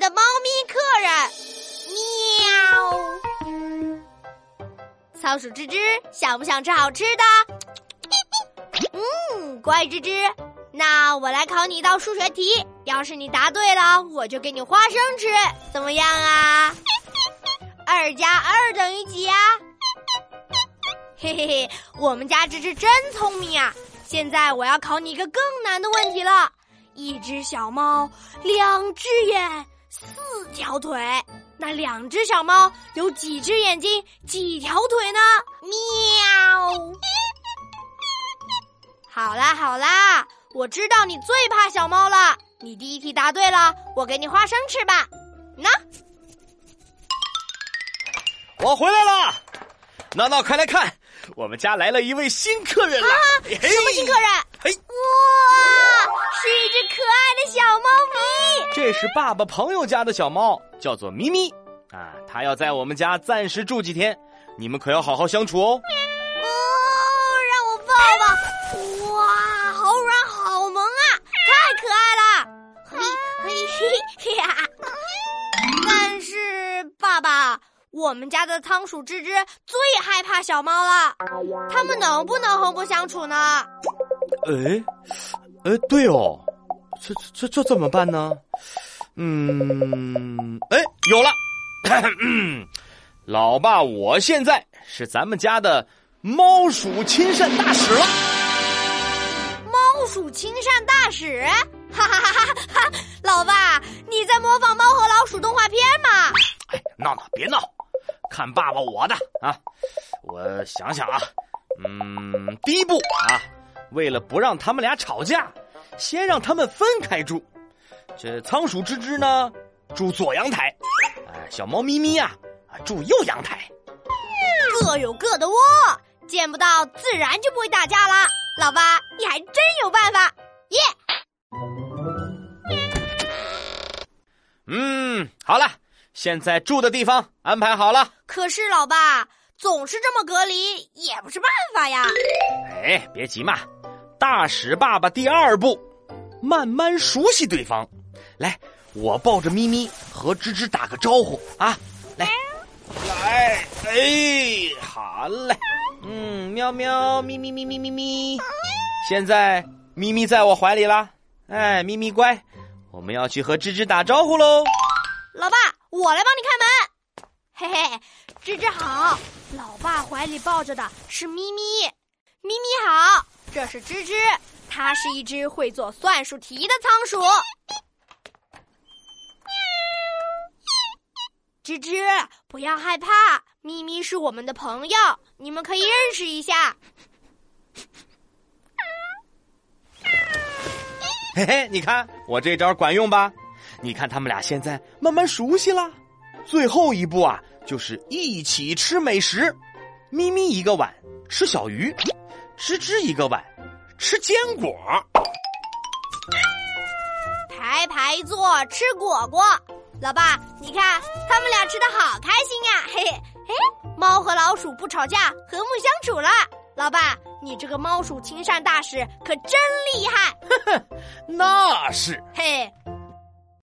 的猫咪客人，喵。仓鼠吱吱想不想吃好吃的？嗯，乖吱吱。那我来考你一道数学题，要是你答对了，我就给你花生吃，怎么样啊？二加二等于几呀？嘿嘿嘿，我们家吱吱真聪明啊！现在我要考你一个更难的问题了。一只小猫，两只眼，四条腿。那两只小猫有几只眼睛，几条腿呢？喵！好啦好啦，我知道你最怕小猫了。你第一题答对了，我给你花生吃吧。那，我回来了。闹闹，快来看，我们家来了一位新客人了。什么新客人？嘿，哇，是一只可爱的小猫咪。这是爸爸朋友家的小猫，叫做咪咪。啊，它要在我们家暂时住几天，你们可要好好相处哦。哦，让我抱抱。哇，好软好萌啊，太可爱了。嘿，嘿嘿嘿呀！但是爸爸，我们家的仓鼠吱吱最害怕小猫了，它们能不能和睦相处呢？哎，哎，对哦，这这这怎么办呢？嗯，哎，有了。老爸，我现在是咱们家的猫鼠亲善大使了。猫鼠亲善大使，哈哈哈哈哈！老爸，你在模仿《猫和老鼠》动画片吗？哎，闹闹，别闹，看爸爸我的啊！我想想啊，嗯，第一步啊，为了不让他们俩吵架，先让他们分开住。这仓鼠吱吱呢，住左阳台。小猫咪咪呀，住右阳台，各有各的窝，见不到自然就不会打架啦。老爸，你还真有办法，耶！嗯，好了，现在住的地方安排好了。可是老爸总是这么隔离，也不是办法呀。哎，别急嘛，大使爸爸第二步，慢慢熟悉对方，来。我抱着咪咪和吱吱打个招呼。啊，来，来，哎，好嘞，嗯，喵喵，咪咪咪咪咪咪，现在咪咪在我怀里啦，哎，咪咪乖，我们要去和吱吱打招呼喽。老爸，我来帮你开门。嘿嘿，芝芝好，老爸怀里抱着的是咪咪，咪咪好，这是吱吱，它是一只会做算术题的仓鼠。吱吱，不要害怕，咪咪是我们的朋友，你们可以认识一下。嘿嘿，你看我这招管用吧？你看他们俩现在慢慢熟悉了。最后一步啊，就是一起吃美食。咪咪一个碗吃小鱼，吱吱一个碗吃坚果，排排坐吃果果。老爸，你看他们俩吃的好开心呀！嘿 嘿，哎，猫和老鼠不吵架，和睦相处了。老爸，你这个猫鼠亲善大使可真厉害！呵呵，那是。嘿，